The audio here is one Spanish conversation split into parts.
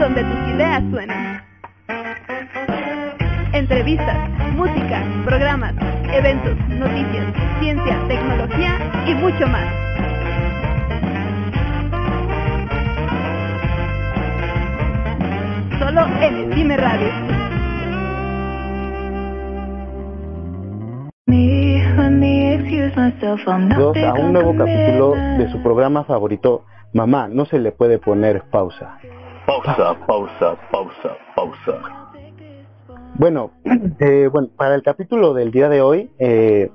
donde tus ideas suenan. Entrevistas, música, programas, eventos, noticias, ciencia, tecnología y mucho más. Solo en Esime Radio. Bienvenidos a un nuevo capítulo de su programa favorito, Mamá, no se le puede poner pausa. Pausa, pausa, pausa, pausa. Bueno, eh, bueno, para el capítulo del día de hoy, eh,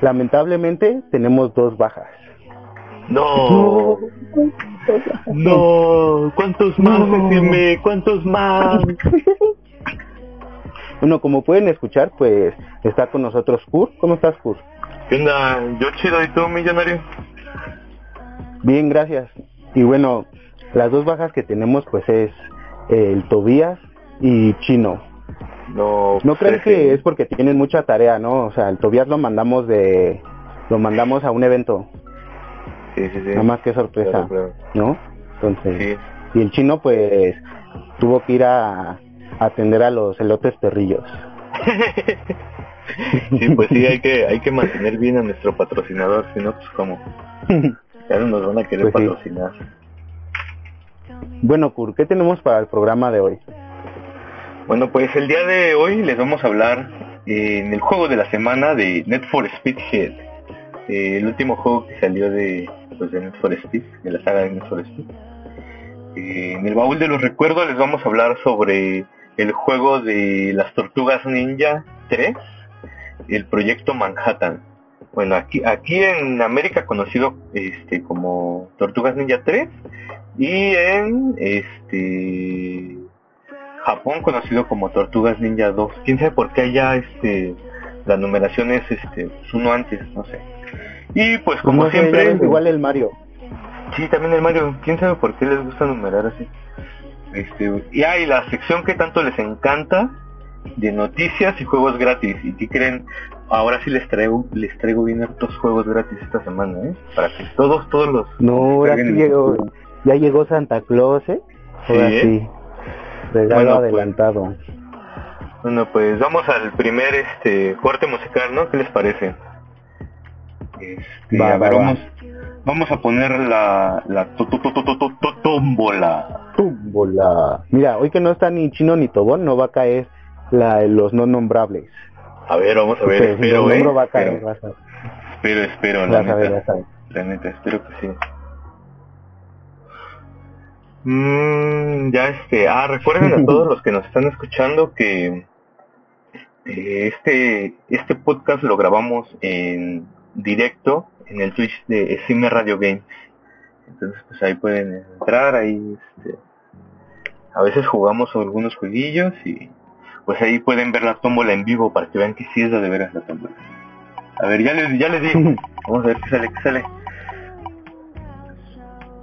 lamentablemente tenemos dos bajas. No, no, ¿cuántos más, Esime? ¿Cuántos más? Bueno, como pueden escuchar, pues está con nosotros Kur. ¿Cómo estás, Kur? ¿Qué onda? Yo chido, ¿y tú, millonario? Bien, gracias. Y bueno, las dos bajas que tenemos pues es eh, el Tobías y Chino. No, No creo que es porque tienen mucha tarea, ¿no? O sea, el Tobías lo mandamos de lo mandamos a un evento, Sí, sí, sí. nada más que sorpresa, Claro, claro. ¿no? Entonces, Sí. y el Chino pues tuvo que ir a, a atender a los elotes perrillos. sí, pues sí, hay que, hay que mantener bien a nuestro patrocinador, si no, pues como, ya no nos van a querer Pues sí. Bueno, Kur, ¿qué tenemos para el programa de hoy? Bueno, pues el día de hoy les vamos a hablar eh, en el juego de la semana de Net for Speed Head. Eh, el último juego que salió de, pues, de Net for Speed, de la saga de Net for Speed. Eh, en el baúl de los recuerdos les vamos a hablar sobre el juego de las Tortugas Ninja 3, el proyecto Manhattan. Bueno, aquí, aquí en América conocido este como Tortugas Ninja 3 y en este Japón conocido como Tortugas Ninja 2. Quién sabe por qué allá este la numeración es este pues, uno antes, no sé. Y pues como No sé, siempre, igual el Mario. sí también el Mario, quién sabe por qué les gusta numerar así. Este, y hay la sección que tanto les encanta de noticias y juegos gratis. Y si creen, ahora sí les traigo, les traigo bien hartos juegos gratis esta semana, ¿eh? Para que todos, todos los No, ahora sí llegó, ya llegó Santa Claus, ¿eh? Ahora Sí, ¿eh? sí. Regalo Bueno, pues, adelantado. Bueno, pues vamos al primer este corte musical, ¿no? ¿Qué les parece? Este, Va, a va, ver, va. vamos, vamos a poner la, la tómbola. Tómbola. Mira, hoy que no está ni chino ni tobón, no va a caer la, los no nombrables. A ver, vamos a ver, espero, el ¿eh? nombro va a caer, Espero, a, espero, espero, la neta. ver. La neta, espero que sí. Mm, ya este, ah, recuerden a todos los que nos están escuchando que eh, este este podcast lo grabamos en directo en el Twitch de Cime Radio Games. Entonces, pues ahí pueden entrar, ahí este, a veces jugamos algunos jueguillos y pues ahí pueden ver la tómbola en vivo para que vean que sí es de veras la tómbola. A ver, ya les, ya les digo. Vamos a ver qué sale, qué sale.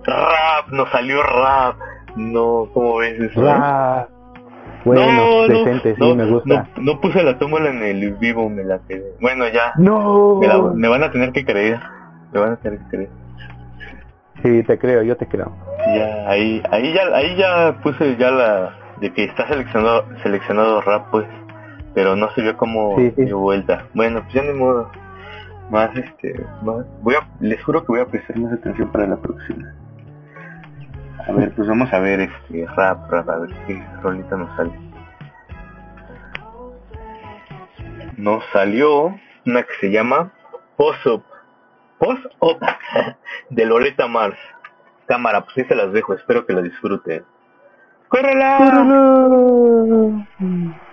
Rap, nos salió rap. No, ¿cómo ves eso? Ah, bueno, no, no, decente, sí, no, me gusta. No, no puse la tómbola en el vivo, me la quedé. Bueno, ya. No. Me, la- me van a tener que creer. Me van a tener que creer. Sí, te creo, yo te creo. Ya, ahí, ahí ya, ahí ya puse ya la de que está seleccionado, seleccionado rap, pues, pero no se vio como Sí, sí. dio vuelta. Bueno, pues ya ni modo. Más este, más, voy a, les juro que voy a prestar más atención para la próxima. A ver, pues vamos a ver este rap, rap, a ver qué rolita nos sale. Nos salió una que se llama Post Up, Post Up de Loretta Mars. Cámara, pues ahí se las dejo, espero que la disfruten. ¡Córrela! shit,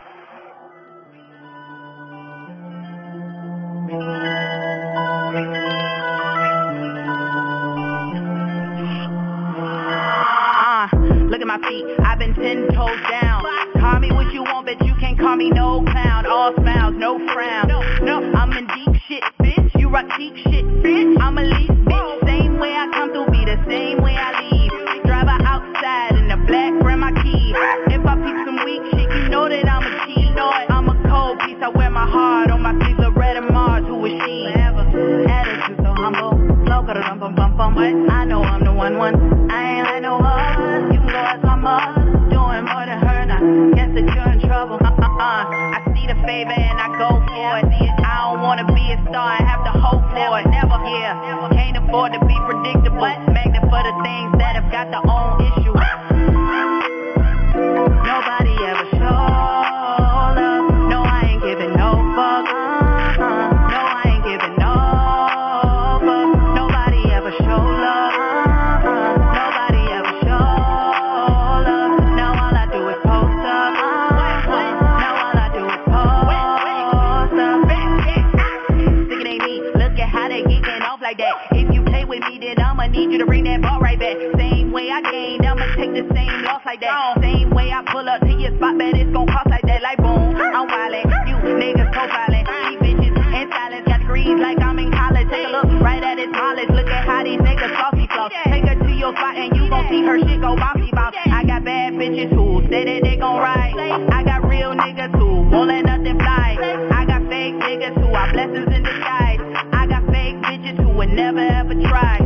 your spot and you gon' see her shit go bouncy bounce. I got bad bitches who say that they gon' ride. I got real niggas who won't let nothing fly. I got fake niggas who are blessings in disguise. I got fake bitches who would never ever try.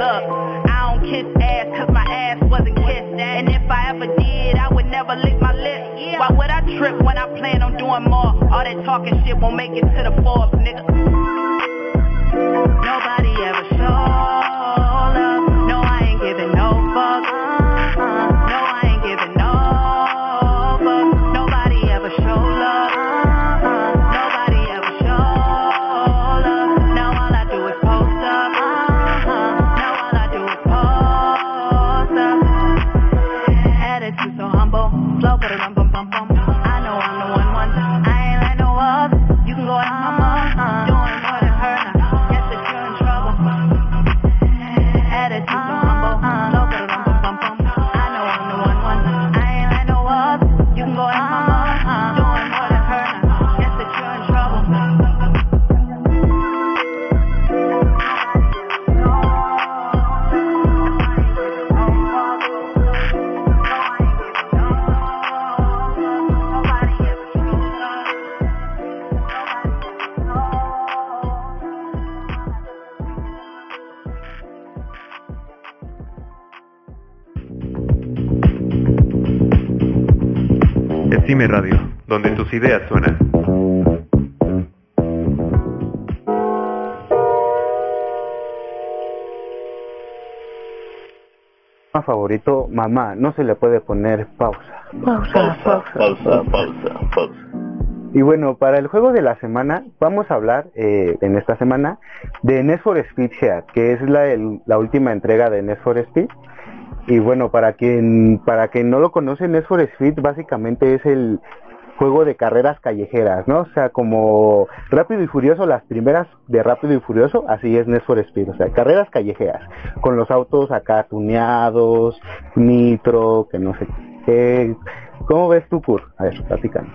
Look, I don't kiss ass cause my ass wasn't kissed. And if I ever did, I would never lick my lips. Why would I trip when I plan on doing more? All that talking shit won't make it to the Forbes, nigga. Nobody ever showed tus ideas suenan. Tema favorito, mamá, no se le puede poner pausa. Pausa, pausa, pausa, pausa. Y bueno, para el juego de la semana vamos a hablar eh, en esta semana de Need for Speed Heat, que es la, el- la última entrega de Need for Speed. Y bueno, para quien para quien no lo conoce, Need for Speed básicamente es el juego de carreras callejeras, ¿no? O sea, como Rápido y Furioso, las primeras de Rápido y Furioso, así es Need for Speed, o sea, carreras callejeras, con los autos acá tuneados, nitro, que no sé qué. ¿Cómo ves tú, Kurt? A ver, platícanos.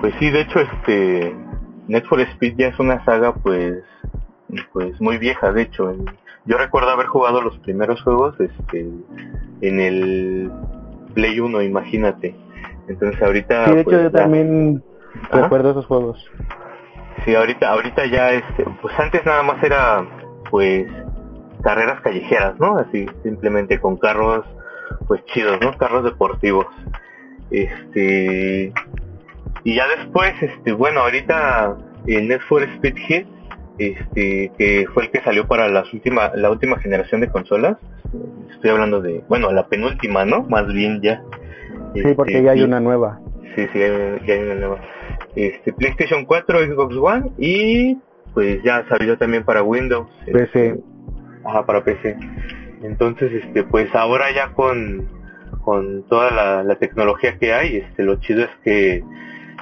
Pues sí, de hecho, este Need for Speed ya es una saga, pues, pues muy vieja. De hecho, yo recuerdo haber jugado los primeros juegos, este, en el Play 1, imagínate. Entonces ahorita, Sí, de hecho pues, yo también recuerdo esos juegos. Sí, ahorita, ahorita ya, este, pues antes nada más era, pues, carreras callejeras, ¿no? Así, simplemente con carros, pues chidos, ¿no? Carros deportivos. Este, y ya después, este, bueno, ahorita el Need for Speed Heat, este, que fue el que salió para las última, la última generación de consolas. Estoy hablando de, bueno, la penúltima, ¿no? Más bien ya. Sí, porque Este, ya hay y- una nueva. Sí, sí, hay- ya hay una nueva. Este, PlayStation 4, Xbox One y pues ya salió también para Windows. PC. este, Ajá, para PC. Entonces, este, pues ahora ya con, con toda la, la tecnología que hay, este, lo chido es que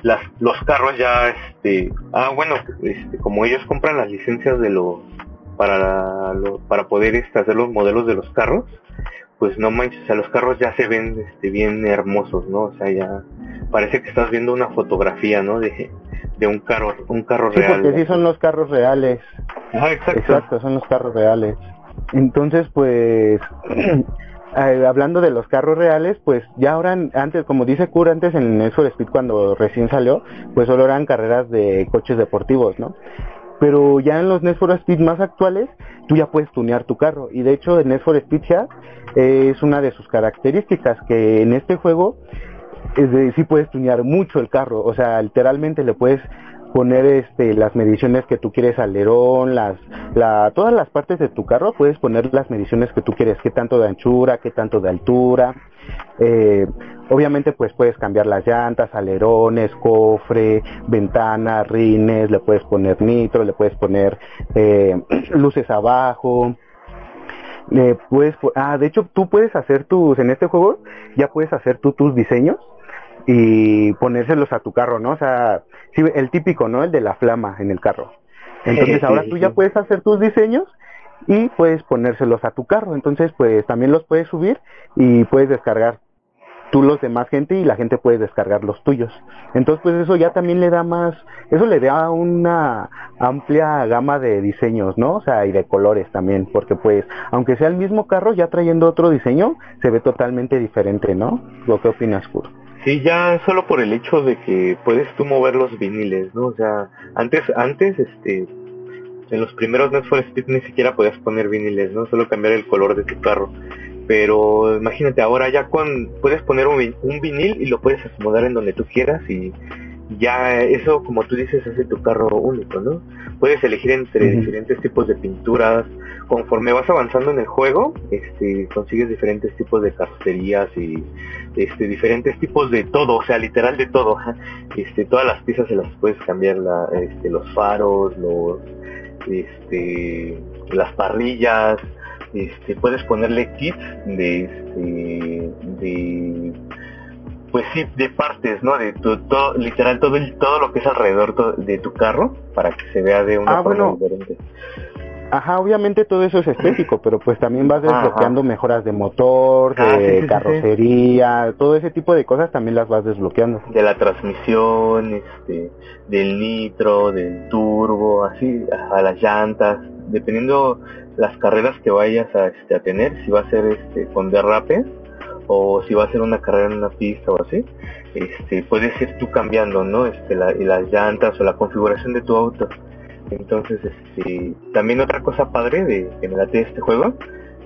las, los carros ya, este, ah, bueno, este, como ellos compran las licencias de los, para, lo- para poder este, hacer los modelos de los carros, pues no manches, o sea, los carros ya se ven este, bien hermosos, ¿no? O sea, ya parece que estás viendo una fotografía, ¿no? De, de un carro, un carro Sí, real. porque sí son los carros reales. Ajá, exacto. Exacto, son los carros reales. Entonces, pues, eh, hablando de los carros reales, pues ya ahora, antes, como dice Kur, antes en for Speed cuando recién salió, pues solo eran carreras de coches deportivos, ¿no? Pero ya en los Need for Speed más actuales, tú ya puedes tunear tu carro. Y de hecho, el Need for Speed ya es una de sus características, que en este juego de, sí puedes tunear mucho el carro. O sea, literalmente le puedes poner este las mediciones que tú quieres alerón, las la todas las partes de tu carro puedes poner las mediciones que tú quieres, qué tanto de anchura, qué tanto de altura. Eh, obviamente pues puedes cambiar las llantas, alerones, cofre, ventana, rines, le puedes poner nitro, le puedes poner eh, luces abajo. Le puedes, ah, de hecho tú puedes hacer tus, en este juego ya puedes hacer tú tus diseños y ponérselos a tu carro, ¿no? O sea, sí, el típico, ¿no? El de la flama en el carro. Entonces ahora tú ya puedes hacer tus diseños y puedes ponérselos a tu carro. Entonces, pues también los puedes subir y puedes descargar tú los de más gente y la gente puede descargar los tuyos. Entonces, pues eso ya también le da más, eso le da una amplia gama de diseños, ¿no? O sea, y de colores también, porque pues, aunque sea el mismo carro, ya trayendo otro diseño, se ve totalmente diferente, ¿no? ¿Lo que opinas, Kurt? Sí, ya solo por el hecho de que puedes tú mover los viniles, ¿no? O sea, antes, antes, este, en los primeros Need for Speed ni siquiera podías poner viniles, ¿no? Solo cambiar el color de tu carro. Pero imagínate, ahora ya con, puedes poner un, un vinil y lo puedes acomodar en donde tú quieras y ya eso, como tú dices, hace tu carro único, ¿no? Puedes elegir entre diferentes tipos de pinturas. Conforme vas avanzando en el juego, este, consigues diferentes tipos de carrocerías y este, diferentes tipos de todo, o sea, literal de todo. Este, todas las piezas se las puedes cambiar, la, este, los faros, los, este, las parrillas, este, puedes ponerle kits de, este, de, pues sí, de partes, ¿no? De tu- todo, literal todo el, todo lo que es alrededor de tu carro para que se vea de una Ah, forma bueno. diferente. Ajá, obviamente todo eso es estético, pero pues también vas Ajá. desbloqueando mejoras de motor, de Ah, sí, sí, sí, sí. carrocería, todo ese tipo de cosas también las vas desbloqueando. de la transmisión, este, del nitro, del turbo, así, a las llantas, dependiendo las carreras que vayas a, este, a tener, si va a ser este, con derrape o si va a ser una carrera en una pista o así, este, puedes ir tú cambiando, ¿no? Este, la- y las llantas o la configuración de tu auto. Entonces, este, también otra cosa padre de que me late este juego,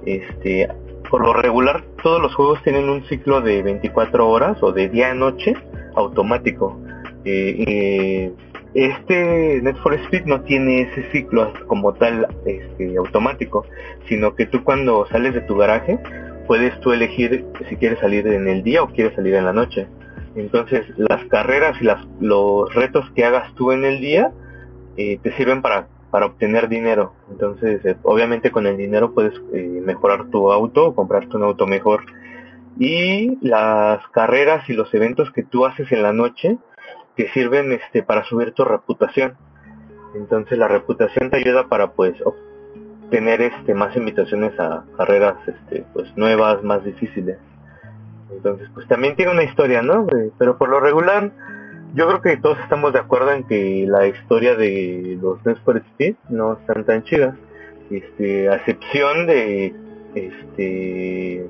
este, por lo regular todos los juegos tienen un ciclo de 24 horas o de día a noche automático. Eh, eh, este Net for Speed no tiene ese ciclo como tal este, automático, sino que tú cuando sales de tu garaje puedes tú elegir si quieres salir en el día o quieres salir en la noche. Entonces las carreras y las, los retos que hagas tú en el día eh, te sirven para, para obtener dinero. Entonces eh, obviamente con el dinero puedes eh, mejorar tu auto o comprarte un auto mejor. Y las carreras y los eventos que tú haces en la noche te sirven este para subir tu reputación. Entonces la reputación te ayuda para pues obtener este más invitaciones a carreras este pues nuevas, más difíciles. Entonces pues también tiene una historia, ¿no? Eh, pero por lo regular yo creo que todos estamos de acuerdo en que la historia de los Need for Speed no están tan chidas. Este, a excepción de este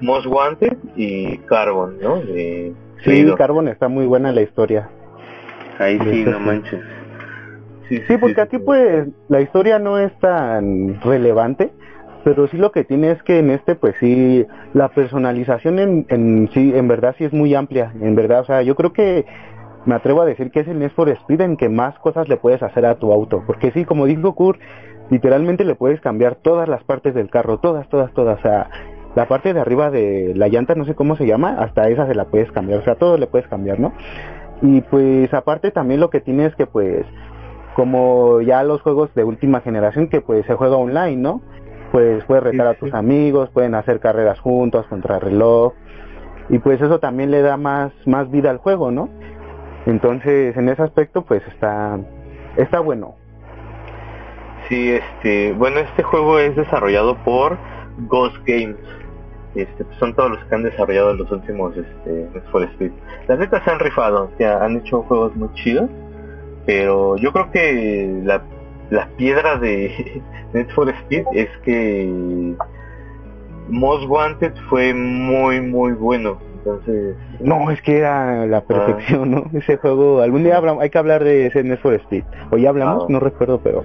Most Wanted y Carbon, ¿no? De Sí. Carbon está muy buena la historia. Ahí sí, Eso no sí. manches. Sí, Sí, porque aquí pues la historia no es tan relevante, pero sí lo que tiene es que en este pues sí la personalización en, en sí en verdad sí es muy amplia, en verdad, o sea, yo creo que me atrevo a decir que es el Need for Speed en que más cosas le puedes hacer a tu auto, porque sí, como dijo Kurt, literalmente le puedes cambiar todas las partes del carro, todas, todas, todas, o sea, la parte de arriba de la llanta, no sé cómo se llama, hasta esa se la puedes cambiar, o sea, todo le puedes cambiar, ¿no? Y pues aparte también lo que tiene es que pues como ya los juegos de última generación que pues se juega online, ¿no? Pues puedes retar Sí, a tus sí. amigos, pueden hacer carreras juntos contra reloj y pues eso también le da más más vida al juego, ¿no? Entonces, en ese aspecto pues está está bueno. Sí, este, bueno, este juego es desarrollado por Ghost Games. este, pues, son todos los que han desarrollado los últimos este, for Speed. Las netas se han rifado, o sea, han hecho juegos muy chidos, pero yo creo que la, la piedra de Need for Speed es que Most Wanted fue muy muy bueno, entonces No, es que era la perfección, ¿no? Ese juego, algún día hay que hablar de ese Need for Speed. O ya hablamos, Ah. no recuerdo, pero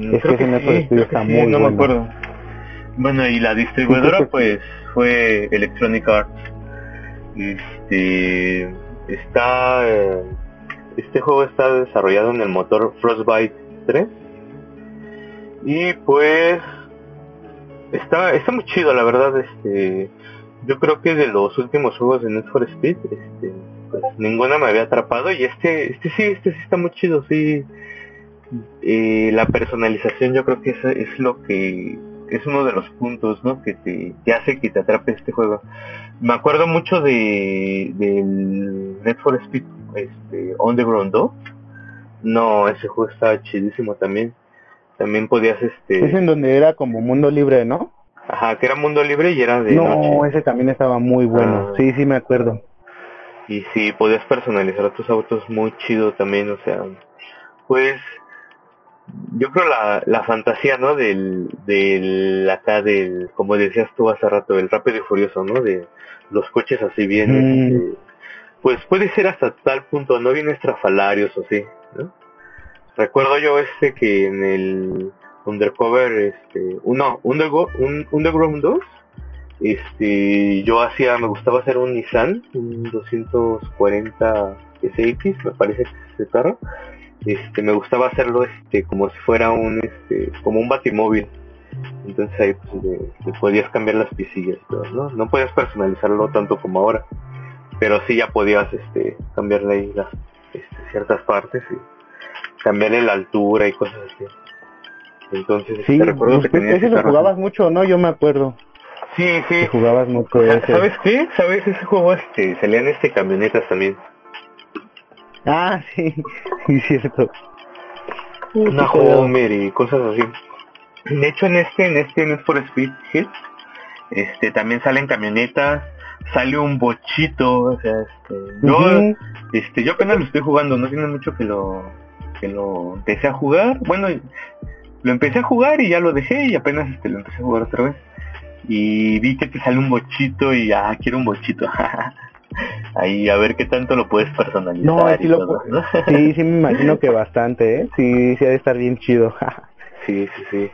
Es que ese Need for Speed está muy no me bueno. acuerdo. Bueno, y la distribuidora pues fue Electronic Arts. Este está eh, este juego está desarrollado en el motor Frostbite 3 y pues está está muy chido la verdad este yo creo que de los últimos juegos de Need for Speed este pues ninguna me había atrapado y este este sí este sí está muy chido sí. La personalización yo creo que es, es lo que es uno de los puntos ¿no? que te que hace que te atrape este juego. Me acuerdo mucho de del Need for Speed este Underground 2 no ese juego estaba chidísimo también también podías este es en donde era como mundo libre, ¿no? ajá que era mundo libre y era de No, noche ese también estaba muy bueno. Ah. Sí, sí me acuerdo. y sí podías personalizar tus autos muy chido también o sea pues yo creo la, la fantasía no del del acá del como decías tú hace rato el rápido y furioso no de los coches así bien Mm. este, pues puede ser hasta tal punto no bien estrafalarios o sí ¿no? Recuerdo yo este que en el undercover este uno Undergo- un underground 2 este yo hacía me gustaba hacer un Nissan un 240 SX me parece que es ese carro. Este me gustaba hacerlo este como si fuera un este como un batimóvil. Entonces ahí pues podías cambiar las pisillas todo, no no podías personalizarlo tanto como ahora. Pero sí ya podías este cambiarle ahí las este, ciertas partes cambiarle la altura y cosas así entonces Sí, recuerdo que pues, tenía ese lo jugabas mucho, ¿no? Yo me acuerdo sí sí que jugabas mucho ese. ¿Sabes qué? ¿Sabes? Ese juego este, salían este camionetas también. Ah, sí, sí, cierto. Una Homer y cosas así. De hecho en este, en este Need for Speed Hit, este también salen camionetas, sale un bochito, o sea, este, yo, este, yo apenas lo estoy jugando, no tiene mucho que lo, que lo empecé a jugar, bueno, lo empecé a jugar y ya lo dejé y apenas este lo empecé a jugar otra vez. Y vi que te sale un bochito y ah, quiero un bochito. Ahí a ver qué tanto lo puedes personalizar. No, y sí, lo, todo, ¿no? sí, sí me imagino que bastante, ¿eh? Sí, sí ha de estar bien chido. Sí, sí, sí.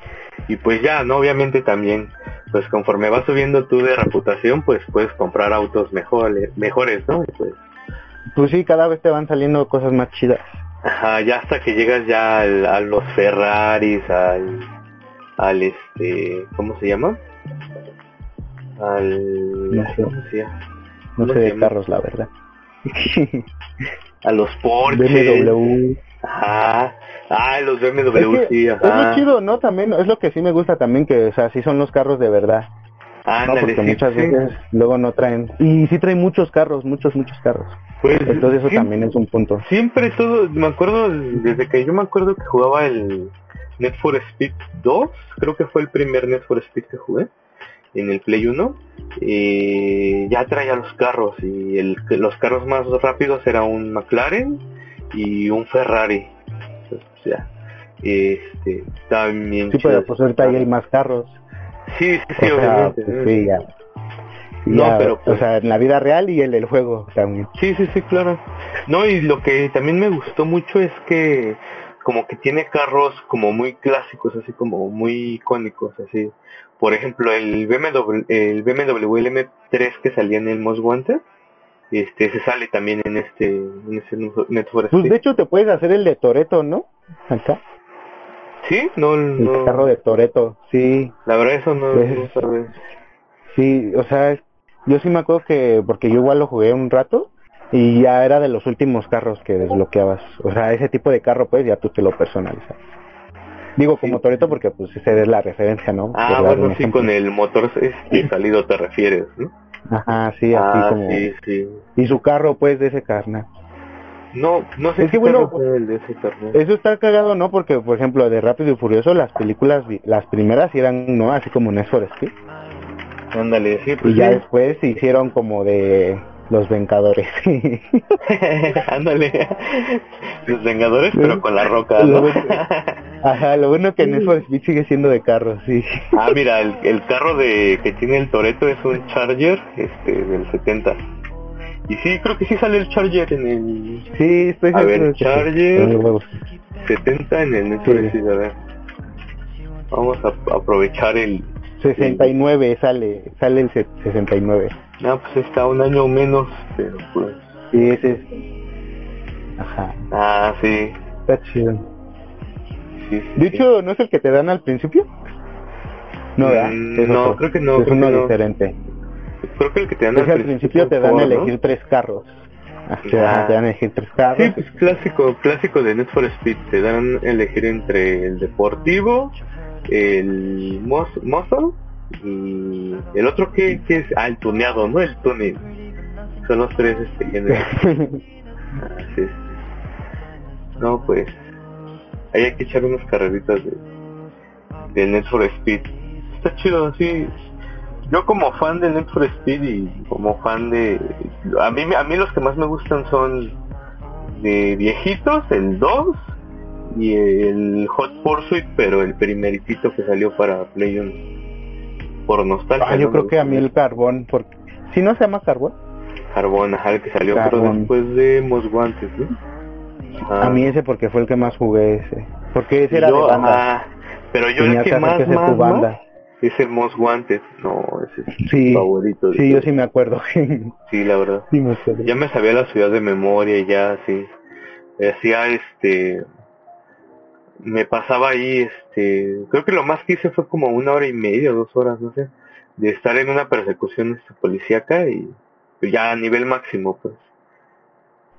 Y pues ya, ¿no? Obviamente también, pues conforme vas subiendo tú de reputación, pues puedes comprar autos mejores, mejores, ¿no? Y pues, pues sí, cada vez te van saliendo cosas más chidas. Ajá, ya hasta que llegas ya al- a los Ferraris, al, al este, ¿cómo se llama? Al, No sé. ¿cómo se llama? No ¿Cómo sé de llama? carros, la verdad. A los Porsche. BMW. Ajá. Ah, los BMW, Es que sí, es muy chido, ¿no? También es lo que sí me gusta también, que, o sea, sí son los carros de verdad. ¿No? Ándale, Porque sí, muchas sí. veces luego no traen. Y sí traen muchos carros, muchos, muchos carros. Pues, Entonces eso también es un punto. Siempre todo, me acuerdo, desde que yo me acuerdo que jugaba el Need for Speed 2, creo que fue el primer Need for Speed que jugué en el Play 1, eh, ya traía los carros y el, los carros más rápidos era un McLaren y un Ferrari. Entonces, ya, este, también Sí, pero pues ahorita hay más carros. Sí, sí, sí, o sea, obviamente. pues, sí, ya. No, Ya, pero, pues- O sea, en la vida real y el del juego también. Sí, sí, sí, claro. No, y lo que también me gustó mucho es que como que tiene carros como muy clásicos, así como muy icónicos, así. Por ejemplo, el BMW, el BMW LM3 que salía en el Most Wanted, este se sale también en este en ese for Pues de hecho te puedes hacer el de Toreto, ¿no? Acá. Sí, no, El no. carro de Toreto, sí. La verdad eso no, Pues- no sabes. Sí, o sea, es- yo sí me acuerdo que, porque yo igual lo jugué un rato y ya era de los últimos carros que desbloqueabas. O sea, ese tipo de carro pues ya tú te lo personalizas. Digo como Sí. Toreto porque pues esa es la referencia, ¿no? Ah, bueno, sí, ejemplo. con el motor este salido te refieres, ¿no? Ajá, sí, así ah, como... sí, sí. Y su carro pues de ese carnal. No, no sé Es que qué bueno, carro el de ese carro. Eso está cagado, ¿no? Porque, por ejemplo, de Rápido y Furioso, las películas, las primeras eran, ¿no? Así como Need for Speed. Ándale, sí, pues y ya después se hicieron como de los Vengadores. Ándale. Los Vengadores, pero con la roca, Ajá, lo bueno que Need for Speed sigue siendo de carros, sí. ah, mira, el, el carro de que tiene el Toreto es un Charger este del 70. Y sí, creo que sí sale el Charger en el Sí, estoy A ver, sí. Charger. Con los huevos. 70 en el for Sí. Speed, a ver. Vamos a aprovechar el... 69 sale, sale el se- 69. No, pues está un año menos, pero pues... Sí, ese es. Ajá, Ah, sí. está chido. sí, sí, De hecho, ¿no es el que te dan al principio? No, ¿verdad? Mm, no, otro. creo que no, Es creo uno que no. diferente. Creo que el que te dan Es que al principio te dan a Ford, ¿no? elegir tres carros. Así, Ah. te dan a elegir tres carros. Sí, pues clásico, clásico de Need for Speed. Te dan a elegir entre el deportivo, el mus- muscle y el otro que, que es, ah, el tuneado, ¿no? El tuning. Son los tres este, géneros. Ah, sí, sí. No, pues, ahí hay que echar unas carreritas de, de Need for Speed. Está chido, sí. Yo como fan de Need for Speed y como fan de... A mí, a mí los que más me gustan son de viejitos, el 2 y el Hot Pursuit, pero el primeritito que salió para Play 1. Por nostalgia. Ah, yo ¿no? creo que a mí el carbón, porque si no se llama carbón, Carbón, ajá, el que salió pero después de Most Wanted, ¿no? Ah. a mí ese porque fue el que más jugué ese. Porque ese era yo, de banda. ajá, pero yo el que más, que más, tu banda. más es el Most Wanted. No, ese es Sí, mi favorito. Sí, yo sí me acuerdo. sí, Sí, la verdad. me acuerdo. Ya me sabía la ciudad de memoria y ya, sí. Hacía este... Me pasaba ahí, este... Creo que lo más que hice fue como una hora y media, dos horas, no sé. De estar en una persecución este, policíaca y pues, ya a nivel máximo, pues.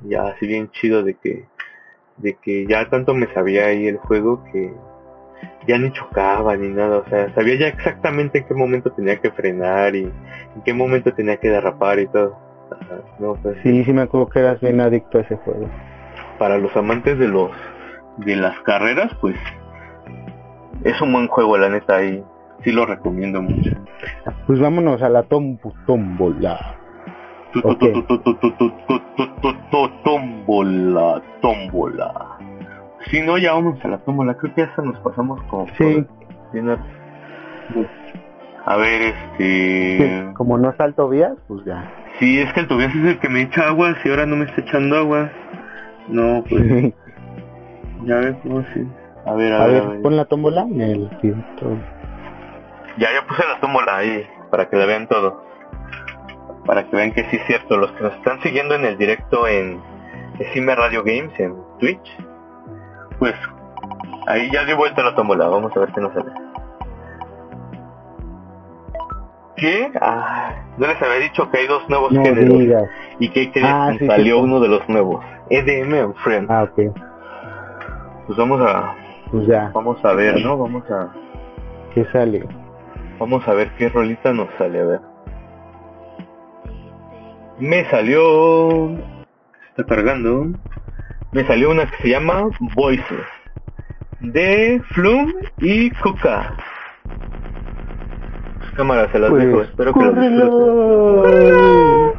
Ya así bien chido de que... De que ya tanto me sabía ahí el juego que ya ni chocaba ni nada, o sea, sabía ya exactamente en qué momento tenía que frenar y en qué momento tenía que derrapar y todo. No, pues, sí, sí me acuerdo que eras bien adicto a ese juego. Para los amantes de los de las carreras, pues es un buen juego, la neta, y sí lo recomiendo mucho. Pues vámonos a la tombola. Okay. Tómbola, tómbola. Si no, ya vamos a la tómbola. Creo que ya hasta nos pasamos como... Sí, por- a- ver, este... como no salto vías, pues ya. Sí, es que el Tobias es el que me echa agua, si ahora no me está echando agua. No, pues ya ves cómo sí. A ver, a, A ver, a ver, ver. pon la tómbola en el. Ya, ya puse la tómbola ahí, para que la vean todo. Para que vean que sí es cierto. Los que nos están siguiendo en el directo en Decime Radio Games, en Twitch, pues ahí ya dio vuelta la tómbola. Vamos a ver qué nos sale. ¿Qué? Ah, no les había dicho que hay dos nuevos No géneros. digas. ¿Y que que Ah, sí, salió sí. uno de los nuevos? EDM and Friends. Ah, ok. Pues vamos a Pues ya, vamos a ver, ¿no? Vamos a ¿qué sale? vamos a ver qué rolita nos sale, a ver. Me salió está cargando. Me salió una que se llama Voices de Flum y Kuka. Cámara, se las Pues, dejo, espero que las disfruten.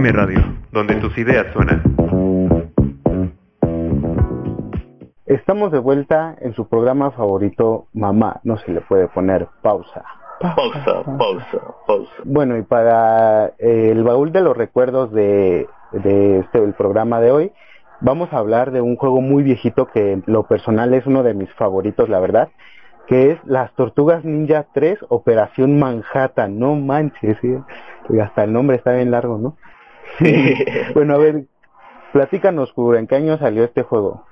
Decime Radio, donde tus ideas suenan. Estamos de vuelta en su programa favorito, Mamá, no se le puede poner pausa. Pausa, pausa, pausa. Bueno, y para eh, el baúl de los recuerdos de, de este el programa de hoy, vamos a hablar de un juego muy viejito que en lo personal es uno de mis favoritos, la verdad, que es Las Tortugas Ninja 3 Operación Manhattan. No manches. Y hasta el nombre está bien largo, ¿no? bueno, a ver, platícanos, Kuro, ¿en qué año salió este juego?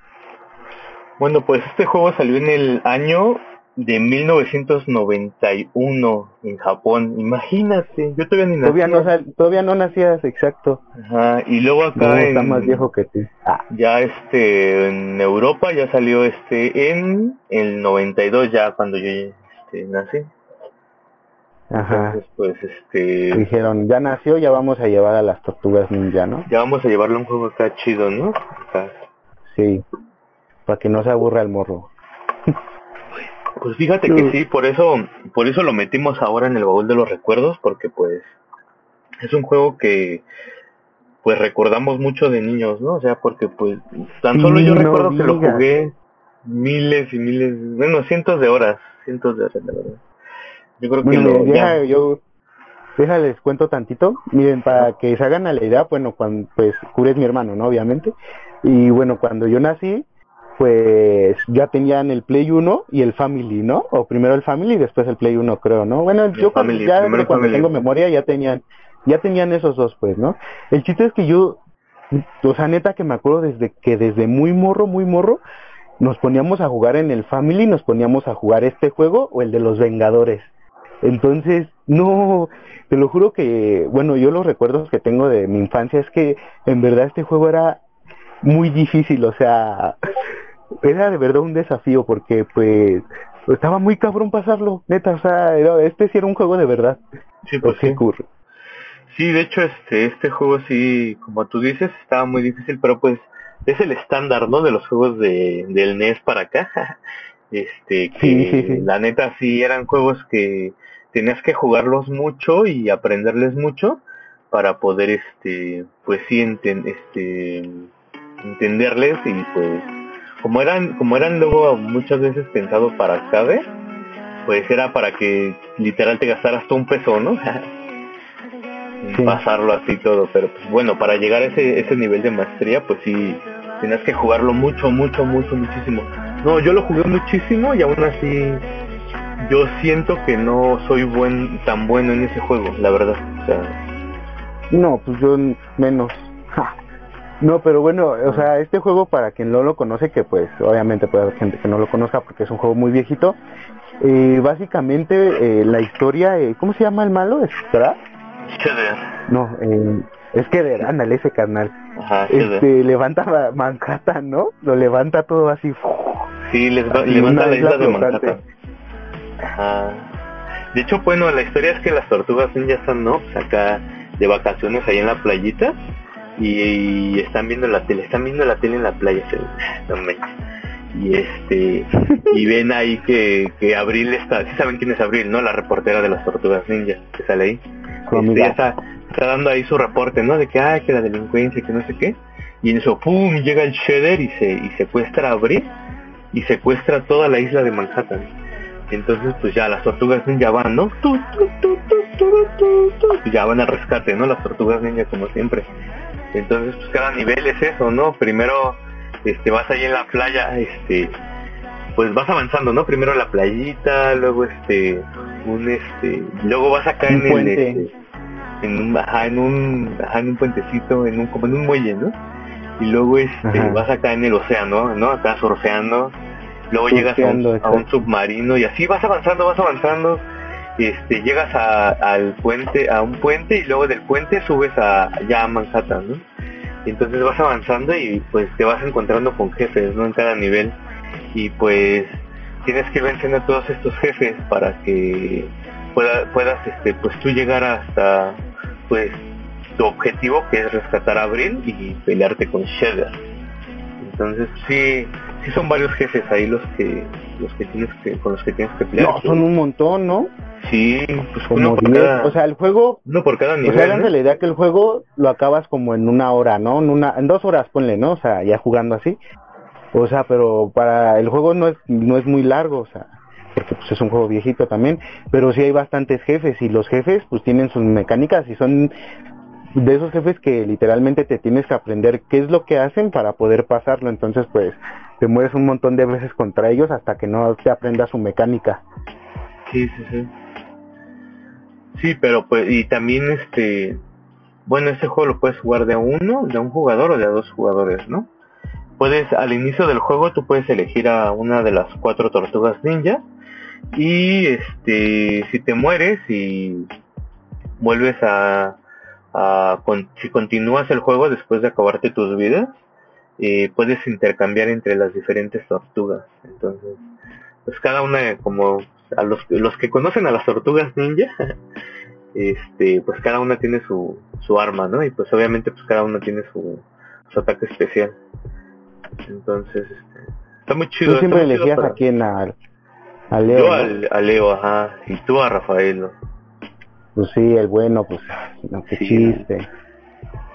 Bueno, pues este juego salió en el año de 1991 en Japón. Imagínate, yo todavía ni Todavía no, sal- todavía no nacías, exacto. Ajá, y luego acá No, en, está más viejo que tú. Ah, ya este en Europa ya salió este en el 92 ya cuando yo este, nací. Ajá. Entonces pues este Dijeron, ya nació, ya vamos a llevar a las tortugas ninja, ¿no? ya vamos a llevarle un juego acá chido, ¿no? Acá. Sí, para que no se aburra el morro. Pues fíjate que sí, por eso, por eso lo metimos ahora en el baúl de los recuerdos, porque pues es un juego que pues recordamos mucho de niños, ¿no? O sea, porque pues tan solo Sí, yo no recuerdo que lo jugué miles y miles, bueno, cientos de horas, cientos de horas, la verdad. Yo creo que Bueno, lo, deja, yo déjales cuento tantito. Miren, para que se hagan a la idea, bueno, cuando, pues, Cure es mi hermano, ¿no? Obviamente. Y bueno, cuando yo nací, pues ya tenían el Play 1 y el Family, ¿no? O primero el Family y después el Play 1, creo, ¿no? Bueno, El yo cuando, Family, ya cuando Family. tengo memoria ya tenían, ya tenían esos dos, pues, ¿no? El chiste es que yo, o sea, neta que me acuerdo desde que desde muy morro, muy morro, nos poníamos a jugar en el Family, nos poníamos a jugar este juego o el de los Vengadores. Entonces, no, te lo juro que, bueno, yo los recuerdos que tengo de mi infancia es que en verdad este juego era muy difícil, o sea, era de verdad un desafío porque pues estaba muy cabrón pasarlo, neta, o sea, era- este sí era un juego de verdad. sí, pues ¿O sí. Kur? Sí, de hecho, este, este juego sí, como tú dices, estaba muy difícil, pero pues es el estándar, ¿no? De los juegos de, del NES para acá. Este, que Sí, sí, sí. la neta sí eran juegos que tenías que jugarlos mucho y aprenderles mucho para poder, este, pues sí, enten- este, entenderles y pues, como eran, como eran luego muchas veces pensados para arcade, pues era para que literal te gastaras todo un peso, ¿no? Sí. pasarlo así todo, pero pues bueno, para llegar a ese, ese nivel de maestría, pues sí, tenías que jugarlo mucho, mucho, mucho, muchísimo. No, yo lo jugué muchísimo y aún así yo siento que no soy buen tan bueno en ese juego, la verdad. O sea, No, pues yo menos. Ja. No, pero bueno, o sea, este juego para quien no lo conoce, que pues obviamente puede haber gente que no lo conozca porque es un juego muy viejito, eh, básicamente eh, la historia, eh, ¿cómo se llama el malo? Shredder. No, eh, es que de, ándale ese carnal. Ajá. Este, levanta Ma- Manhattan, ¿no? Lo levanta todo así. Sí, les va- una la isla de. Manhattan. Ajá. De hecho, bueno, la historia es que las tortugas ninja están, ¿no? Pues acá de vacaciones ahí en la playita y, y están viendo la tele, están viendo la tele en la playa, se- no manches. y este y ven ahí que, que Abril está, sí saben quién es Abril, ¿no? La reportera de las tortugas ninja que sale ahí. Este, está, está dando ahí su reporte, ¿no? De que, ah, que la delincuencia, que no sé qué. Y en eso, ¡pum! llega el Shredder y se y secuestra a Abril y secuestra toda la isla de Manhattan. Entonces, pues ya las tortugas ninja van, ¿no? Tu, ya van al rescate, ¿no? Las tortugas ninja como siempre. Entonces, pues cada nivel es eso, ¿no? Primero, este, vas ahí en la playa, este, pues vas avanzando, ¿no? Primero la playita, luego este, un este, luego vas acá Un en el, este, en un, ajá, en un, ajá, en un puentecito, en un, como en un muelle, ¿no? Y luego este, Ajá. vas acá en el océano, ¿no? Acá surfeando, luego llegas a un, a submarino y así vas avanzando, vas avanzando, este, llegas a, al puente, a un puente y luego del puente subes a, ya a Manhattan, ¿no? Y entonces vas avanzando y pues te vas encontrando con jefes, ¿no? En cada nivel y pues tienes que vencer a todos estos jefes para que pueda- puedas, este, pues tú llegar hasta, pues, tu objetivo que es rescatar a Abril y pelearte con Shredder. Entonces sí, sí son varios jefes ahí los que, los que tienes que, con los que tienes que pelear. No, son un montón, ¿no? Sí, pues como uno por 10. cada, O sea, el juego, uno por cada o sea, nivel. ¿no? la idea que el juego lo acabas como en una hora, ¿no? En una, en dos horas, ponle, ¿no? O sea, ya jugando así. O sea, pero para el juego no es, no es muy largo, o sea, porque pues es un juego viejito también, pero sí hay bastantes jefes y los jefes pues tienen sus mecánicas y son de esos jefes que literalmente te tienes que aprender qué es lo que hacen para poder pasarlo, entonces pues te mueres un montón de veces contra ellos hasta que no te aprendas su mecánica. Sí, sí, sí. Sí, pero pues, y también este, bueno, este juego lo puedes jugar de uno, de un jugador o de a dos jugadores, ¿no? Puedes, al inicio del juego, tú puedes elegir a una de las cuatro tortugas ninja y este, si te mueres y vuelves a, con- si continúas el juego después de acabarte tus vidas, eh, puedes intercambiar entre las diferentes tortugas. Entonces, pues cada una como a los los que conocen a las tortugas ninja este pues cada una tiene su su arma no y pues obviamente pues cada una tiene su, su ataque especial entonces este, está muy chido Tú siempre elegías para- a quién, a, a Leo, yo a Leo ajá y tú a Rafael ¿no? Pues sí, el bueno, pues, no, qué Sí. chiste.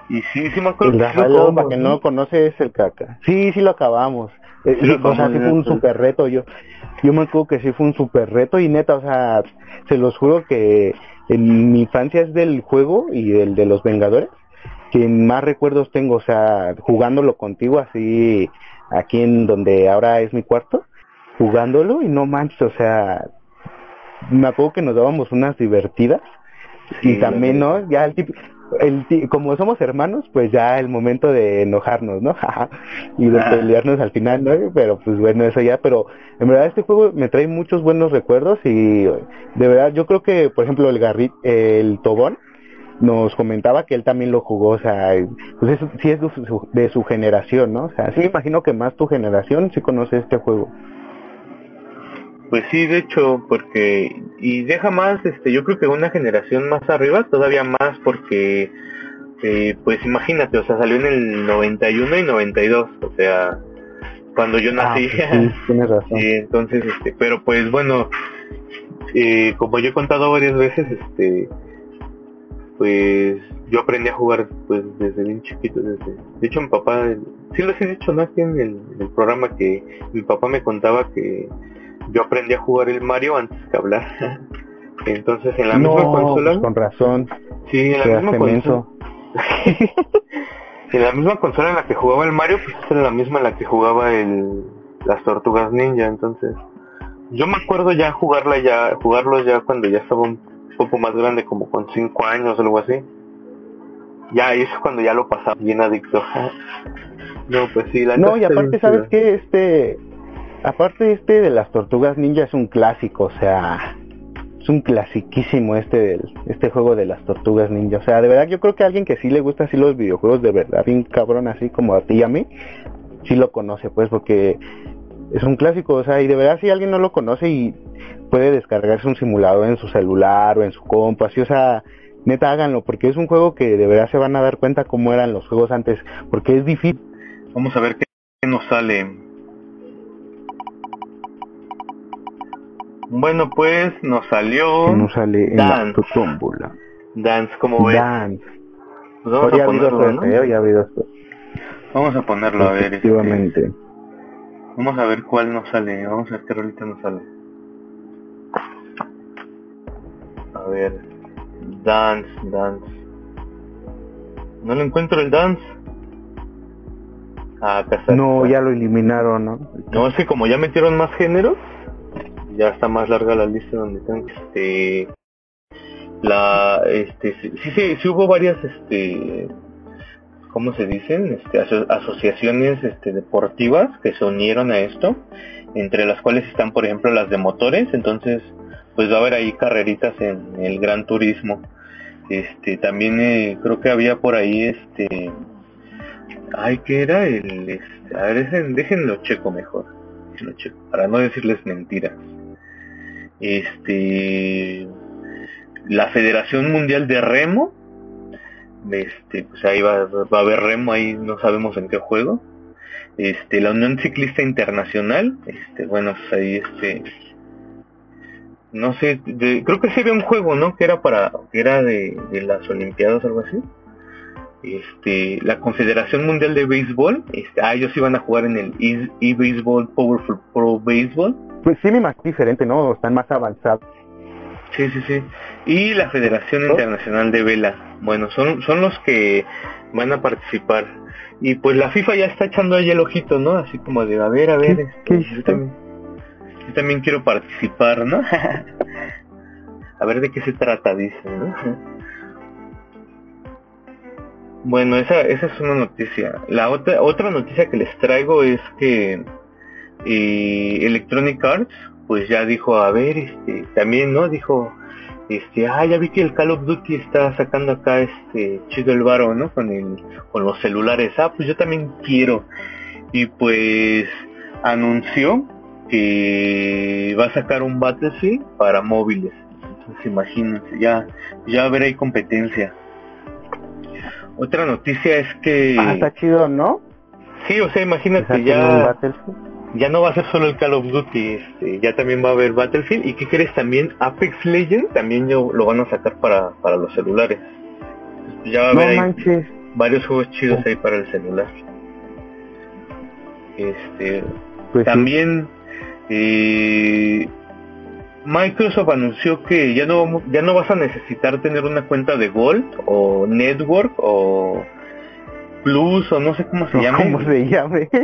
y sí sí me acuerdo El sí Rafael, para que no lo conoce, es el caca. Sí, sí lo acabamos. Eh, Sí sí, o sea, sí fue un sí. super reto. Yo, yo me acuerdo que sí fue un super reto y neta, o sea, se los juro que en mi infancia es del juego y del de los Vengadores que más recuerdos tengo, o sea, jugándolo contigo así aquí en donde ahora es mi cuarto, jugándolo y no manches, o sea, me acuerdo que nos dábamos unas divertidas Sí, y también, ¿no? Ya el tipo, el ti- como somos hermanos, pues ya el momento de enojarnos, ¿no? y de Ah. pelearnos al final, ¿no? Pero pues bueno, eso ya, pero en verdad este juego me trae muchos buenos recuerdos y de verdad yo creo que, por ejemplo, el Garrit, el Tobón, nos comentaba que él también lo jugó, o sea, pues es, sí es de su, de su generación, ¿no? O sea, sí me imagino que más tu generación sí conoce este juego. Pues sí, de hecho, porque y deja más, este, yo creo que una generación más arriba, todavía más, porque, eh, pues imagínate, o sea, salió en el 91 y 92, o sea, cuando yo Ah, nací. sí, tienes razón. Sí, entonces, este, pero pues bueno, eh, como yo he contado varias veces, este, pues yo aprendí a jugar pues desde bien chiquito, desde, de hecho mi papá, sí les he dicho ¿no? aquí en el, en el programa que mi papá me contaba que yo aprendí a jugar el Mario antes que hablar, entonces en la no, misma consola, pues con razón, sí, en la misma consola, en la misma consola en la que jugaba el Mario, pues era la misma en la que jugaba el las Tortugas Ninja, entonces yo me acuerdo ya jugarla ya, jugarlo ya cuando ya estaba un poco más grande, como con 5 años o algo así. Ya, y eso es cuando ya lo pasaba bien adicto. No, pues sí, la No, y aparte, ¿sabes qué? Este, aparte este de las tortugas ninja es un clásico, o sea, es un clasiquísimo este del, este juego de las tortugas ninja. O sea, de verdad yo creo que alguien que sí le gusta así los videojuegos de verdad, bien cabrón así como a ti y a mí, sí lo conoce pues porque es un clásico, o sea, y de verdad si alguien no lo conoce y puede descargarse un simulador en su celular o en su compu, así, o sea, neta háganlo porque es un juego que de verdad se van a dar cuenta cómo eran los juegos antes, porque es difícil. Vamos a ver qué nos sale. Bueno, pues nos salió no sale en la Dance. tómbola. Dance, como ves. Dance. Pues vamos a ponerlo, ¿no? Vamos a ponerlo, a ver. este, Efectivamente. Vamos a ver cuál nos sale. Vamos a ver qué rolita nos sale. A ver. Dance, dance. No lo encuentro el dance. Ah, acá está. No, ya lo eliminaron, ¿no? No, es que como ya metieron más géneros, ya está más larga la lista donde están. Este. La. Este. Sí, sí, sí, hubo varias, este. ¿Cómo se dicen? Este, aso- asociaciones este, deportivas que se unieron a esto, entre las cuales están, por ejemplo, las de motores. Entonces, pues va a haber ahí carreritas en el Gran Turismo. Este, también eh, creo que había por ahí, este. Ay, ¿qué era el. Este, a ver, déjenlo checo mejor. Para no decirles mentiras. Este. La Federación Mundial de Remo. Este, pues ahí va, va a haber remo, ahí no sabemos en qué juego. Este, la Unión Ciclista Internacional. Este, bueno, pues ahí este. no sé, creo que sí había un juego, ¿no? Que era para, que era de, de las Olimpiadas algo así. Este, la Confederación Mundial de Béisbol, este, ah, ellos iban a jugar en el E- eBaseball Powerful Pro Baseball. Pues sí, me imagino diferente, ¿no? Están más avanzados. Sí, sí, sí. Y la Federación. Internacional de Vela. Bueno, son, son los que van a participar. Y pues la FIFA ya está echando ahí el ojito, ¿no? Así como de, a ver, a ver, ¿Qué- este, qué yo, hiciste? también, yo también quiero participar, ¿no? a ver de qué se trata, dice, ¿no? Bueno, esa, esa es una noticia. La otra, otra noticia que les traigo es que eh, Electronic Arts pues ya dijo, a ver, este, también, ¿no? Dijo, este, ah, ya vi que el Call of Duty está sacando acá este chido el varo, ¿no? Con el, con los celulares. Ah, pues yo también quiero. Y pues anunció que va a sacar un Battlefield para móviles. Entonces imagínense, ya, ya ahí competencia. Otra noticia es que Ah, está chido, ¿no? sí, o sea, imagínate ya ya no va a ser solo el Call of Duty, este, ya también va a haber Battlefield y qué crees también Apex Legends también yo- lo van a sacar para, para los celulares. Ya va a No haber ahí varios juegos chidos ahí para el celular. Este, Pues sí. también eh, Microsoft anunció que ya no ya no vas a necesitar tener una cuenta de Gold o Network o Plus o no sé cómo se No, llama. ¿Cómo se llame?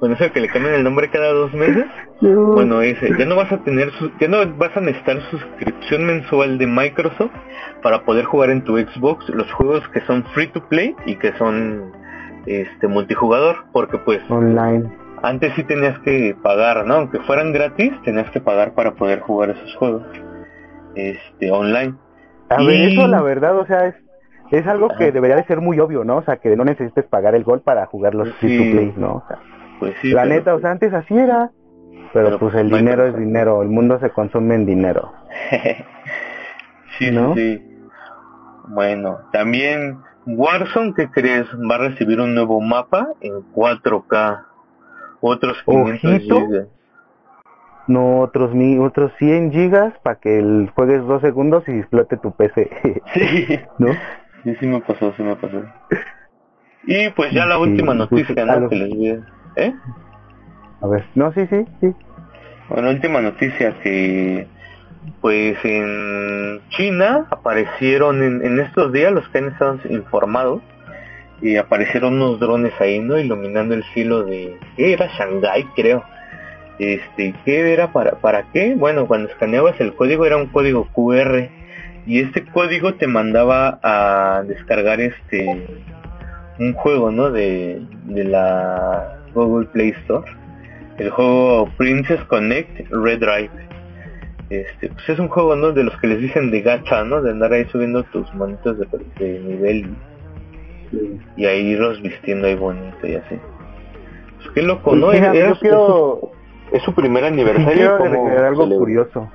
Bueno, eso que le cambian el nombre cada dos meses. No. Bueno, ese, ya no vas a tener su, ya no vas a necesitar suscripción mensual de Microsoft para poder jugar en tu Xbox los juegos que son free to play y que son este multijugador, porque pues Online. Antes sí tenías que pagar, ¿no? Aunque fueran gratis, tenías que pagar para poder jugar esos juegos. Este, online. A ver, Y- eso la verdad, o sea, es, es algo que Ajá. debería de ser muy obvio, ¿no? O sea, que no necesites pagar el gol para jugar los free to Sí. play, ¿no? O sea, Pues sí. la neta, o pues, sea, antes así era. Pero, Pero, pues el dinero es dinero, el mundo se consume en dinero. sí, ¿no? sí, sí. Bueno, también Warzone, ¿qué crees? Va a recibir un nuevo mapa en 4K. Otros 500 Ojito. gigas. No otros otros 100 gigas para que el juegues dos segundos y explote tu PC, Sí. ¿no? sí, sí me pasó, sí me pasó. Y pues ya la Sí, última noticia, ¿no? Que les vi. ¿Eh? A ver, no, sí, sí, sí. Bueno, última noticia que pues en China aparecieron en, en estos días los que han estado informados y aparecieron unos drones ahí, ¿no? Iluminando el cielo de ¿qué era? Shanghái, creo. Este, ¿qué era para para qué? Bueno, cuando escaneabas el código era un código QR y este código te mandaba a descargar este un juego, ¿no? De de la Google Play Store el juego Princess Connect Red Drive. Este, pues es un juego, ¿no? De los que les dicen de gacha, ¿no? De andar ahí subiendo tus manitos de, de nivel y, y ahí irlos vistiendo ahí bonito y así. Pues qué loco, ¿no? Mira, Era yo su- quiero, es su primer sí aniversario. quiero ¿cómo agregar algo celebra? curioso.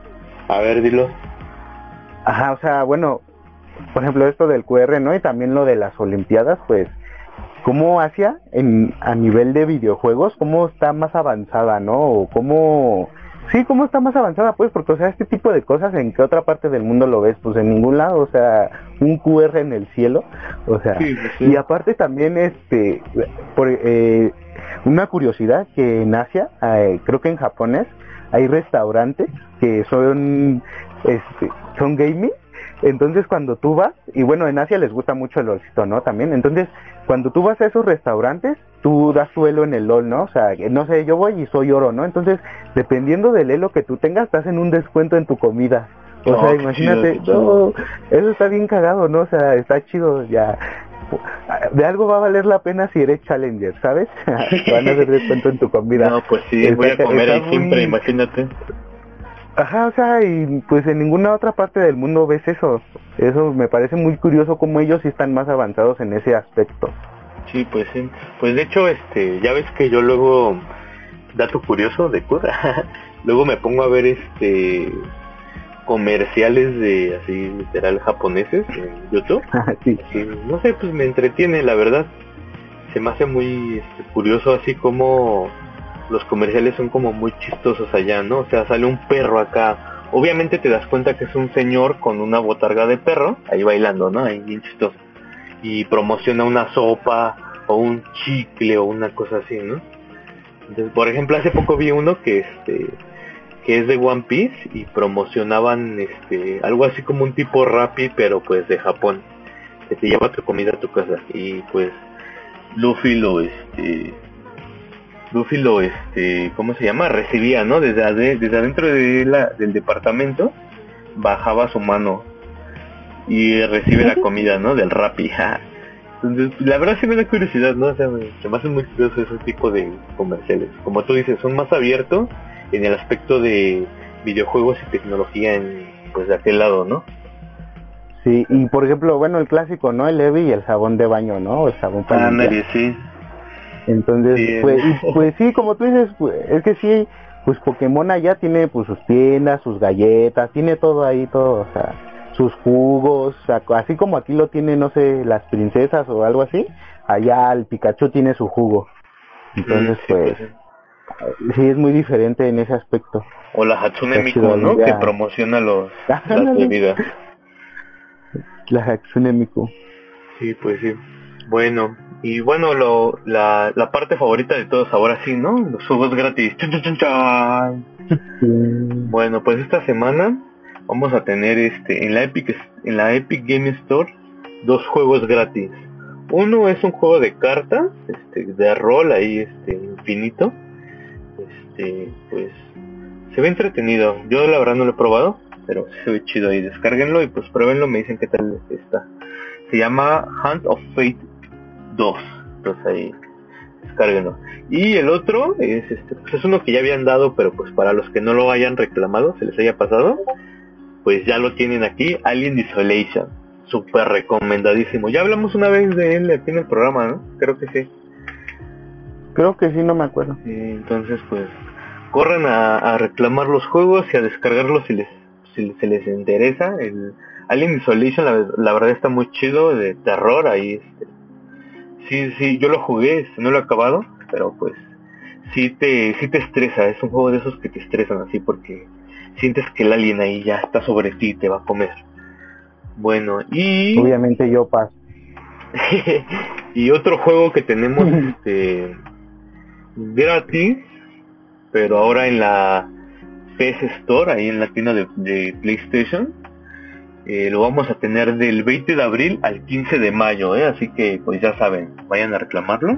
A ver, dilo. Ajá, o sea, bueno, por ejemplo, esto del QR, ¿no? Y también lo de las Olimpiadas, pues, ¿cómo Asia, en, a nivel de videojuegos, cómo está más avanzada, ¿no? O cómo, sí, cómo está más avanzada, pues, porque, o sea, este tipo de cosas, ¿en qué otra parte del mundo lo ves? Pues en ningún lado, o sea, un QR en el cielo, o sea, Sí, pues sí. y aparte también, este, por, eh, una curiosidad que en Asia, eh, creo que en japonés, hay restaurantes que son, este, son gaming, entonces cuando tú vas, y bueno, en Asia les gusta mucho el LOLcito, ¿no? También, entonces cuando tú vas a esos restaurantes, tú das tu elo en el LOL, ¿no? O sea, que, no sé, yo voy y soy oro, ¿no? Entonces, dependiendo del elo que tú tengas, te hacen un descuento en tu comida. O No, sea, imagínate, chido, eso está bien cagado, ¿no? O sea, está chido, ya. De algo va a valer la pena si eres challenger, ¿sabes? Van a hacer descuento en tu comida. No, pues sí, Está- voy a comer ahí siempre, imagínate. Ajá, o sea, y pues en ninguna otra parte del mundo ves eso. Eso me parece muy curioso como ellos sí están más avanzados en ese aspecto. Sí, pues sí. Pues de hecho, este, ya ves que yo luego, dato curioso de cura, luego me pongo a ver este comerciales de así literal japoneses en YouTube. sí. Sí, no sé, pues me entretiene, la verdad. Se me hace muy este, curioso así como los comerciales son como muy chistosos allá, ¿no? O sea, sale un perro acá obviamente te das cuenta que es un señor con una botarga de perro, ahí bailando, ¿no? Ahí bien chistoso. Y promociona una sopa o un chicle o una cosa así, ¿no? Entonces, por ejemplo, hace poco vi uno que este que es de One Piece y promocionaban este algo así como un tipo Rappi pero pues de Japón que te lleva tu comida a tu casa y pues Luffy lo este Luffy lo este ¿cómo se llama? recibía ¿no? desde, desde adentro de la, del departamento bajaba su mano y recibe la comida ¿no? del Rappi ja. entonces la verdad sí me da curiosidad ¿no? o sea me, se me hace muy curioso ese tipo de comerciales como tú dices son más abiertos en el aspecto de videojuegos y tecnología en pues de aquel lado ¿no? Sí, y por ejemplo, bueno, el clásico, ¿no? El Evi y el jabón de baño, ¿no? El jabón para limpiar. Ándale, sí. Entonces, Sí. pues, y, pues sí, como tú dices, pues, es que sí, pues Pokémon allá tiene pues sus tiendas, sus galletas, tiene todo ahí, todo, o sea, sus jugos, así como aquí lo tienen, no sé, las princesas o algo así, allá el Pikachu tiene su jugo. Entonces, sí, pues, sí. sí es muy diferente en ese aspecto. O la Hatsune Miku, ¿no? Que promociona los las bebidas. La Hatsune Miku. Sí, pues sí. Bueno, y bueno, lo, la, la parte favorita de todos ahora sí, ¿no? Los juegos gratis. Chun, chun, chun, chun. Sí. Bueno, pues esta semana vamos a tener este en la Epic en la Epic Game Store dos juegos gratis. Uno es un juego de cartas, este, de rol ahí este infinito. Este, pues se ve entretenido. Yo la verdad no lo he probado, pero se ve chido ahí. Descárguenlo y pues pruébenlo, me dicen qué tal está. Se llama Hand of Fate 2. Entonces ahí descárguenlo. Y el otro es este, pues es uno que ya habían dado, pero pues para los que no lo hayan reclamado, se les haya pasado, pues ya lo tienen aquí, Alien Isolation. Súper recomendadísimo. Ya hablamos una vez de él aquí en el programa, ¿no? Creo que sí. Creo que sí, no me acuerdo. Sí, entonces pues corren a, a reclamar los juegos y a descargarlos si les si se les interesa. El Alien Isolation la, la verdad está muy chido de terror ahí. Este. Sí, sí, yo lo jugué, este, no lo he acabado, pero pues sí te sí te estresa. Es un juego de esos que te estresan así porque sientes que el alien ahí ya está sobre ti y te va a comer. Bueno, y Obviamente yo paso. y otro juego que tenemos este gratis pero ahora en la PS Store ahí en la tienda de, de PlayStation eh, lo vamos a tener del 20 de abril al 15 de mayo ¿eh? así que pues ya saben vayan a reclamarlo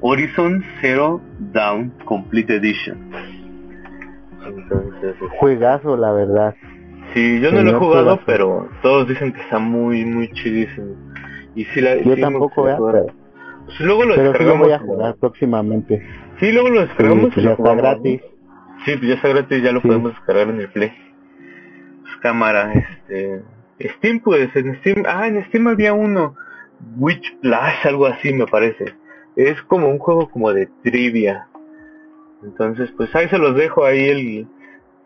Horizon Zero Dawn Complete Edition entonces Juegazo, la verdad. Sí, yo no lo he jugado, juegazo. pero todos dicen que está muy, muy chidísimo. Y sí, la, Yo tampoco, pero, Pues luego lo pero sí lo voy a jugar próximamente. Sí, luego lo descargamos y ya está gratis. Sí, pues ya está gratis, ya lo Sí. podemos descargar en el Play. Pues, cámara, este... Steam, pues, en Steam... Ah, en Steam había uno. Witch Flash, algo así me parece. Es como un juego como de trivia. Entonces, pues ahí se los dejo ahí el,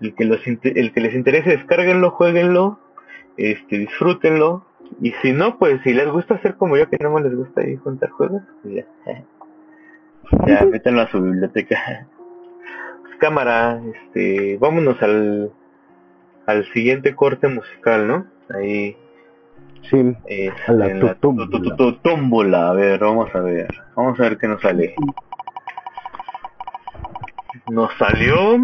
el que los el que les interese, descárguenlo, jueguenlo, este, disfrútenlo. Y si no, pues si les gusta hacer como yo, que no les gusta ahí juntar juegos, pues ya. Ya, métanlo a su biblioteca. Pues, cámara, este, vámonos al, al siguiente corte musical, ¿no? Ahí, Sí, eh, A la en la tómbola. A ver, vamos a ver. Vamos a ver qué nos sale. Nos salió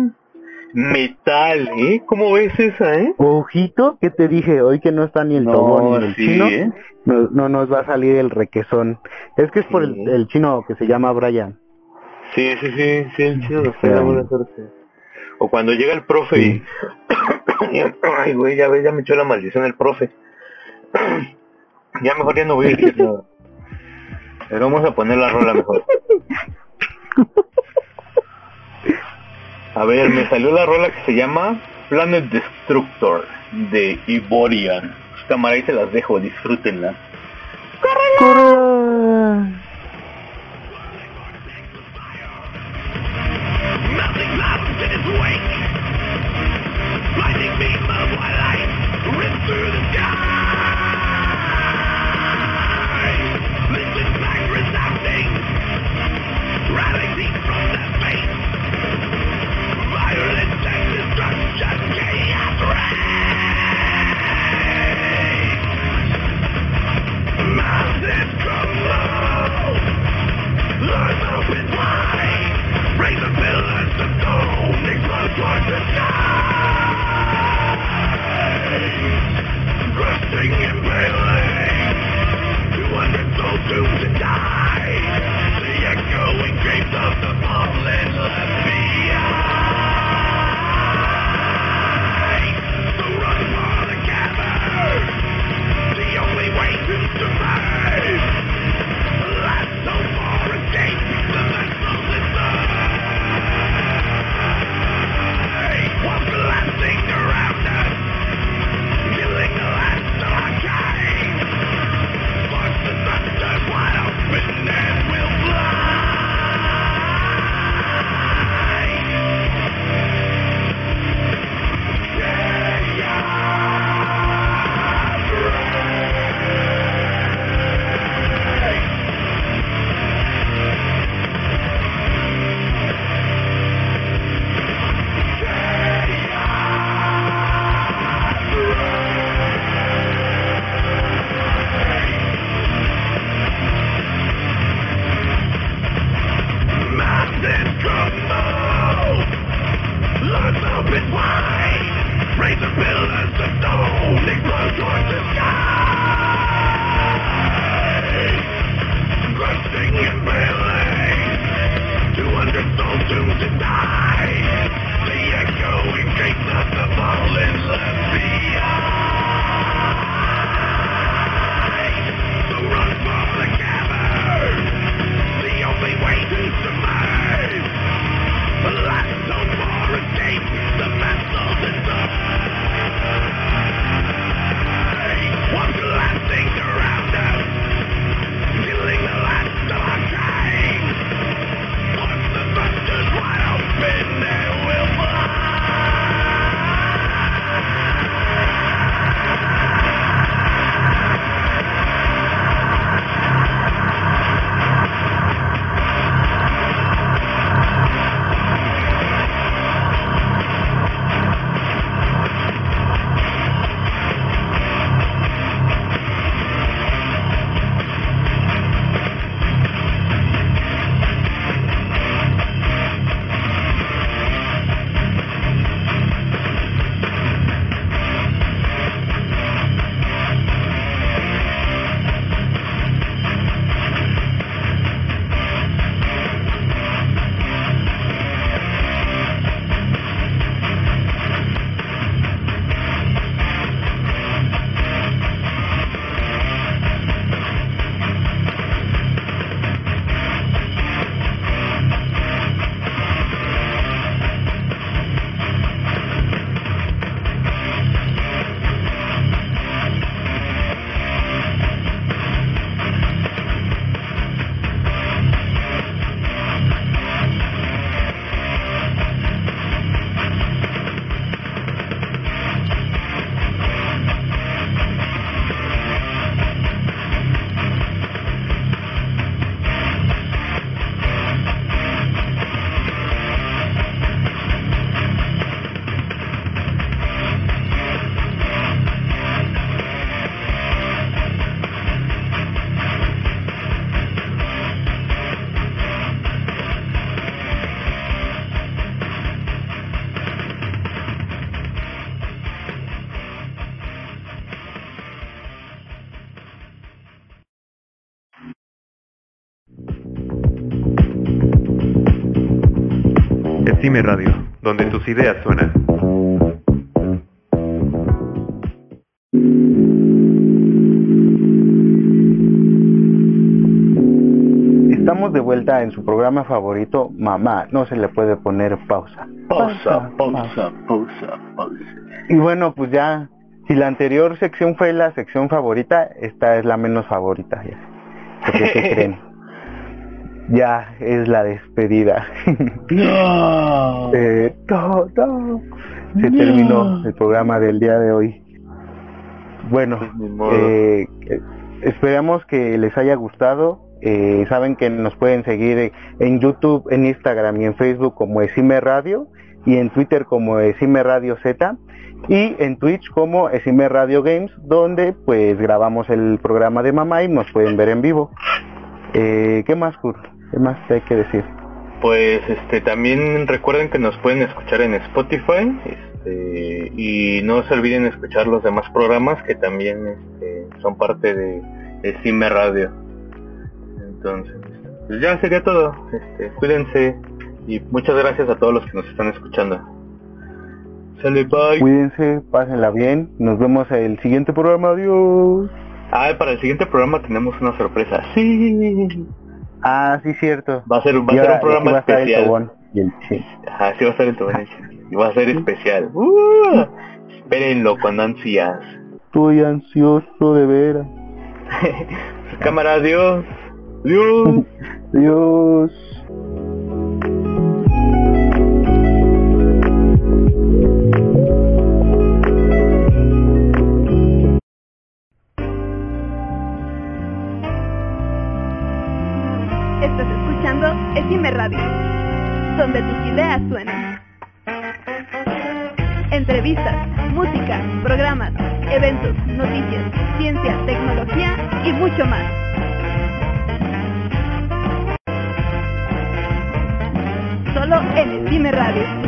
metal, ¿eh? ¿Cómo ves esa, eh? ojito, ¿qué te dije? Hoy que no está ni el Tobón ni el sí, chino, ¿eh? no, no nos va a salir el requesón. Es que es por Sí. el, el chino que se llama Brian. Sí, sí, sí, sí, el nos buena suerte. O cuando llega el profe Sí. y... Ay, güey, ya ves, ya me echó la maldición el profe. ya mejor ya no voy a decir nada. Pero vamos a poner la rola mejor. A ver, me salió la rola que se llama Planet Destructor de Iborian. Pues, cámara, ahí se las dejo, disfrútenla. Violence and destruction, chaos Atlanta. Radio, donde tus ideas suenan. Estamos de vuelta en su programa favorito, Mamá, no se le puede poner pausa. Pausa, pausa, pausa, pausa. Y bueno, pues ya, si la anterior sección fue la sección favorita, esta es la menos favorita. Ya. Porque, ¿qué creen? Ya es la despedida. No. Eh. Se terminó el programa del día de hoy. Bueno, eh, eh, esperamos que les haya gustado. Eh, saben que nos pueden seguir en YouTube, en Instagram y en Facebook como Esime Radio y en Twitter como Esime Radio Z y en Twitch como Esime Radio Games donde pues grabamos el programa de mamá y nos pueden ver en vivo. Eh, ¿Qué más, Kurt? ¿Qué más hay que decir? Pues este también recuerden que nos pueden escuchar en Spotify este, y no se olviden escuchar los demás programas que también este, son parte de, de Cime Radio. Entonces, pues ya sería todo. Este, cuídense y muchas gracias a todos los que nos están escuchando. Sale bye. Cuídense, pásenla bien. Nos vemos en el siguiente programa. Adiós. Ah, para el siguiente programa tenemos una sorpresa. Sí. Ah, sí, cierto. Va a ser, va a ser un programa a el especial. Tobón y el. Ajá, sí va a estar en tu Y va a ser especial. Uh, espérenlo con ansias. Estoy ansioso de veras. Cámara, adiós. Adiós. Dios. Donde tus ideas suenan. Entrevistas, música, programas, eventos, noticias, ciencia, tecnología y mucho más. Solo en Esime Radio.